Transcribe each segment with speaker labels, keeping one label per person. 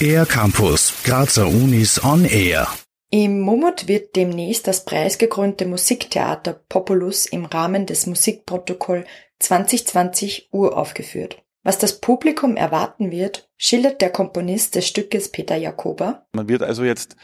Speaker 1: Air Campus, Grazer Unis on Air.
Speaker 2: Im Mumut wird demnächst das preisgekrönte Musiktheater Populus im Rahmen des Musikprotokoll 2020 uraufgeführt. Was das Publikum erwarten wird, schildert der Komponist des Stückes Peter Jakoba.
Speaker 3: Man wird also jetzt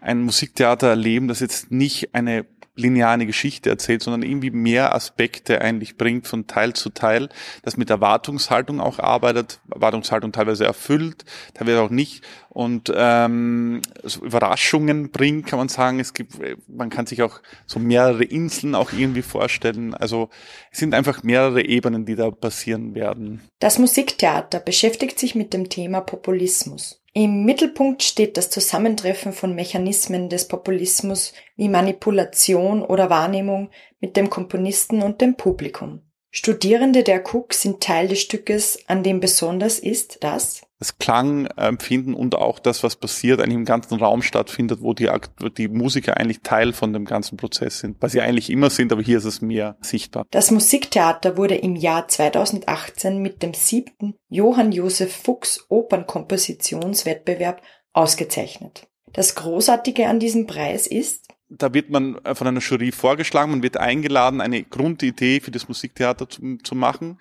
Speaker 3: ein Musiktheater erleben, das jetzt nicht eine lineare Geschichte erzählt, sondern irgendwie mehr Aspekte eigentlich bringt von Teil zu Teil, das mit Erwartungshaltung auch arbeitet, Erwartungshaltung teilweise erfüllt, teilweise auch nicht und ähm, so Überraschungen bringt, kann man sagen. Es gibt, man kann sich auch so mehrere Inseln auch irgendwie vorstellen. Also es sind einfach mehrere Ebenen, die da passieren werden.
Speaker 2: Das Musiktheater beschäftigt sich mit dem Thema Populismus. Im Mittelpunkt steht das Zusammentreffen von Mechanismen des Populismus wie Manipulation oder Wahrnehmung mit dem Komponisten und dem Publikum. Studierende der Cook sind Teil des Stückes, an dem besonders ist, dass
Speaker 3: das Klangempfinden und auch das, was passiert, eigentlich im ganzen Raum stattfindet, wo die, die Musiker eigentlich Teil von dem ganzen Prozess sind, was sie eigentlich immer sind, aber hier ist es mehr sichtbar.
Speaker 2: Das Musiktheater wurde im Jahr 2018 mit dem siebten Johann Josef Fuchs Opernkompositionswettbewerb ausgezeichnet. Das Großartige an diesem Preis ist,
Speaker 3: da wird man äh, von einer Jury vorgeschlagen, man wird eingeladen, eine Grundidee für das Musiktheater zu, zu machen.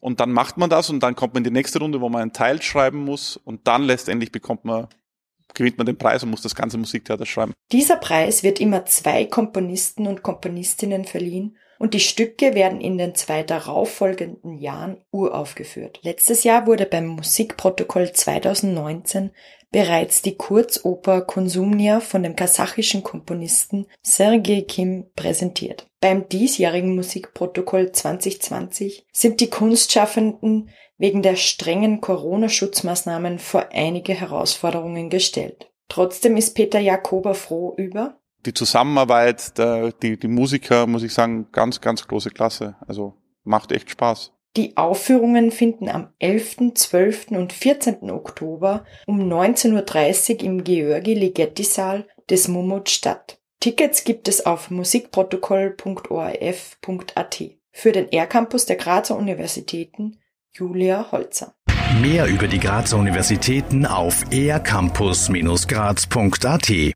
Speaker 3: Und dann macht man das und dann kommt man in die nächste Runde, wo man einen Teil schreiben muss und dann letztendlich bekommt man, gewinnt man den Preis und muss das ganze Musiktheater schreiben.
Speaker 2: Dieser Preis wird immer zwei Komponisten und Komponistinnen verliehen und die Stücke werden in den zwei darauffolgenden Jahren uraufgeführt. Letztes Jahr wurde beim Musikprotokoll 2019 bereits die Kurzoper Konsumnia von dem kasachischen Komponisten Sergei Kim präsentiert. Beim diesjährigen Musikprotokoll 2020 sind die Kunstschaffenden wegen der strengen Corona-Schutzmaßnahmen vor einige Herausforderungen gestellt. Trotzdem ist Peter Jakober froh über
Speaker 3: die Zusammenarbeit, der, die, die Musiker, muss ich sagen, ganz, ganz große Klasse. Also macht echt Spaß.
Speaker 2: Die Aufführungen finden am 11., 12. und 14. Oktober um 19.30 Uhr im Georgi Ligeti Saal des Mumut statt. Tickets gibt es auf musikprotokoll.orf.at. Für den R-Campus der Grazer Universitäten Julia Holzer.
Speaker 1: Mehr über die Grazer Universitäten auf ercampus-graz.at